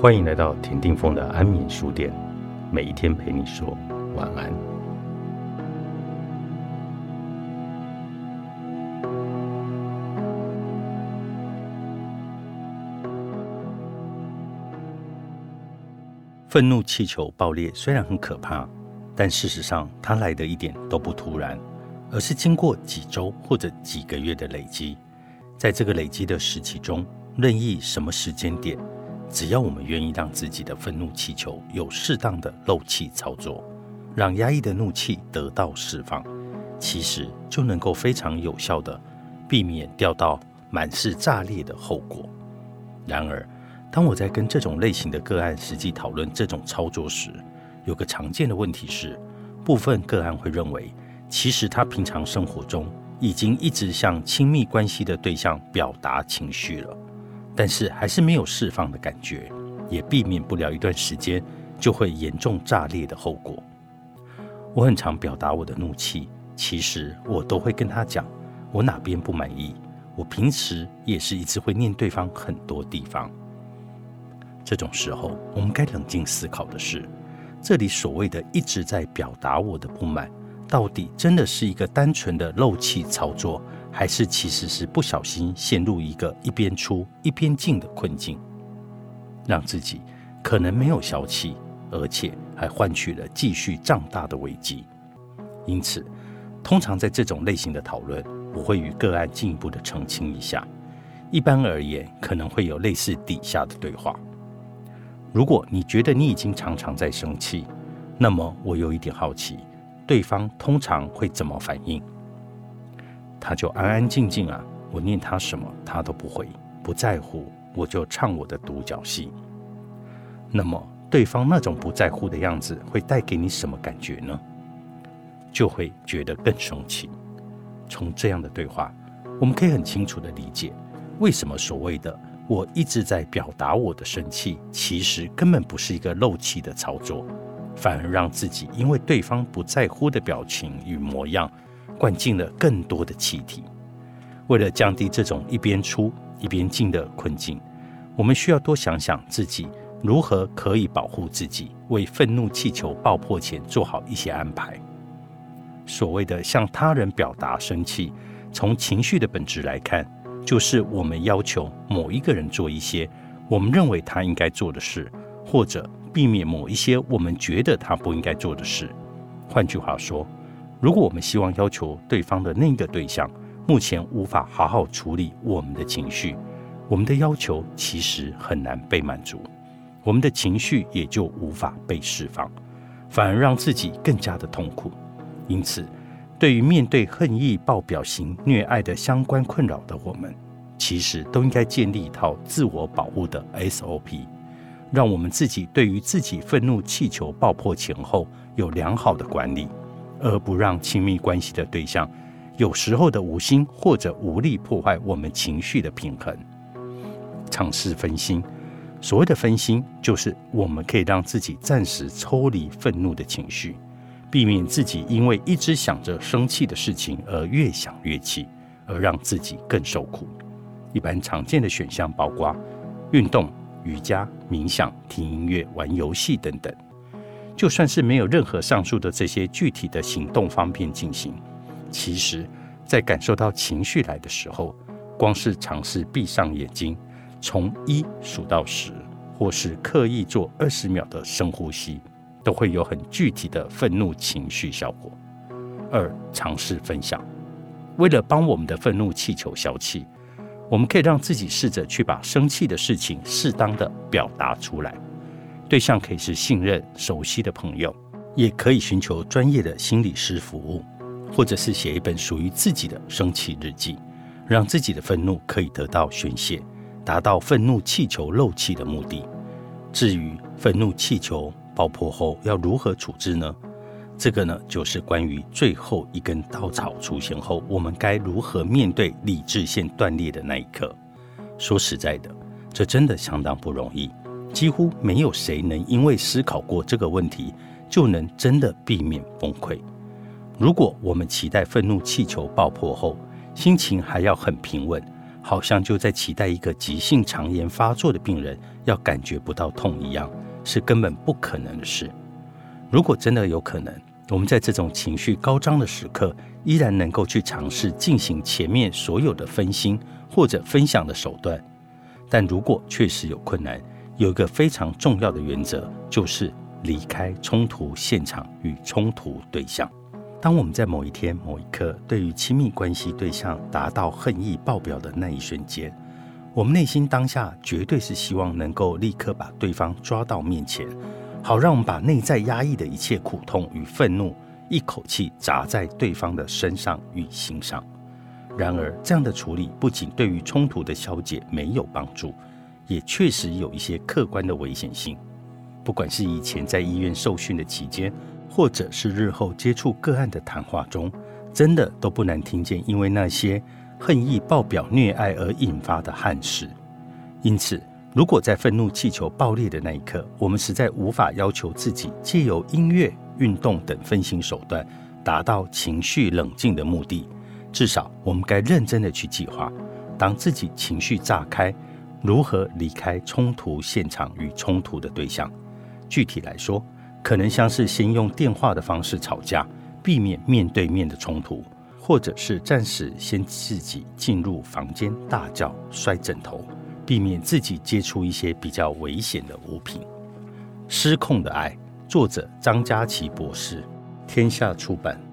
欢迎来到田定峰的安眠书店，每一天陪你说晚安。愤怒气球爆裂虽然很可怕，但事实上它来的一点都不突然，而是经过几周或者几个月的累积。在这个累积的时期中，任意什么时间点。只要我们愿意让自己的愤怒气球有适当的漏气操作，让压抑的怒气得到释放，其实就能够非常有效的避免掉到满是炸裂的后果。然而，当我在跟这种类型的个案实际讨论这种操作时，有个常见的问题是，部分个案会认为，其实他平常生活中已经一直向亲密关系的对象表达情绪了。但是还是没有释放的感觉，也避免不了一段时间就会严重炸裂的后果。我很常表达我的怒气，其实我都会跟他讲我哪边不满意。我平时也是一直会念对方很多地方。这种时候，我们该冷静思考的是，这里所谓的一直在表达我的不满，到底真的是一个单纯的漏气操作？还是其实是不小心陷入一个一边出一边进的困境，让自己可能没有消气，而且还换取了继续胀大的危机。因此，通常在这种类型的讨论，我会与个案进一步的澄清一下。一般而言，可能会有类似底下的对话：如果你觉得你已经常常在生气，那么我有一点好奇，对方通常会怎么反应？他就安安静静啊，我念他什么他都不回，不在乎，我就唱我的独角戏。那么对方那种不在乎的样子会带给你什么感觉呢？就会觉得更生气。从这样的对话，我们可以很清楚的理解，为什么所谓的我一直在表达我的生气，其实根本不是一个漏气的操作，反而让自己因为对方不在乎的表情与模样。灌进了更多的气体。为了降低这种一边出一边进的困境，我们需要多想想自己如何可以保护自己，为愤怒气球爆破前做好一些安排。所谓的向他人表达生气，从情绪的本质来看，就是我们要求某一个人做一些我们认为他应该做的事，或者避免某一些我们觉得他不应该做的事。换句话说。如果我们希望要求对方的那个对象目前无法好好处理我们的情绪，我们的要求其实很难被满足，我们的情绪也就无法被释放，反而让自己更加的痛苦。因此，对于面对恨意爆表型虐爱的相关困扰的我们，其实都应该建立一套自我保护的 SOP，让我们自己对于自己愤怒气球爆破前后有良好的管理。而不让亲密关系的对象有时候的无心或者无力破坏我们情绪的平衡，尝试分心。所谓的分心，就是我们可以让自己暂时抽离愤怒的情绪，避免自己因为一直想着生气的事情而越想越气，而让自己更受苦。一般常见的选项包括运动、瑜伽、冥想、听音乐、玩游戏等等。就算是没有任何上述的这些具体的行动方便进行，其实，在感受到情绪来的时候，光是尝试闭上眼睛，从一数到十，或是刻意做二十秒的深呼吸，都会有很具体的愤怒情绪效果。二、尝试分享，为了帮我们的愤怒气球消气，我们可以让自己试着去把生气的事情适当的表达出来。对象可以是信任、熟悉的朋友，也可以寻求专业的心理师服务，或者是写一本属于自己的生气日记，让自己的愤怒可以得到宣泄，达到愤怒气球漏气的目的。至于愤怒气球爆破后要如何处置呢？这个呢，就是关于最后一根稻草出现后，我们该如何面对理智线断裂的那一刻。说实在的，这真的相当不容易。几乎没有谁能因为思考过这个问题，就能真的避免崩溃。如果我们期待愤怒气球爆破后，心情还要很平稳，好像就在期待一个急性肠炎发作的病人要感觉不到痛一样，是根本不可能的事。如果真的有可能，我们在这种情绪高涨的时刻，依然能够去尝试进行前面所有的分心或者分享的手段。但如果确实有困难，有一个非常重要的原则，就是离开冲突现场与冲突对象。当我们在某一天某一刻对于亲密关系对象达到恨意爆表的那一瞬间，我们内心当下绝对是希望能够立刻把对方抓到面前，好让我们把内在压抑的一切苦痛与愤怒一口气砸在对方的身上与心上。然而，这样的处理不仅对于冲突的消解没有帮助，也确实有一些客观的危险性。不管是以前在医院受训的期间，或者是日后接触个案的谈话中，真的都不难听见因为那些恨意爆表、虐爱而引发的憾事。因此，如果在愤怒气球爆裂的那一刻，我们实在无法要求自己借由音乐、运动等分心手段达到情绪冷静的目的，至少我们该认真的去计划，当自己情绪炸开，如何离开冲突现场与冲突的对象。具体来说，可能像是先用电话的方式吵架，避免面对面的冲突，或者是暂时先自己进入房间大叫、摔枕头，避免自己接触一些比较危险的物品。失控的爱，作者张佳琪博士，天下出版。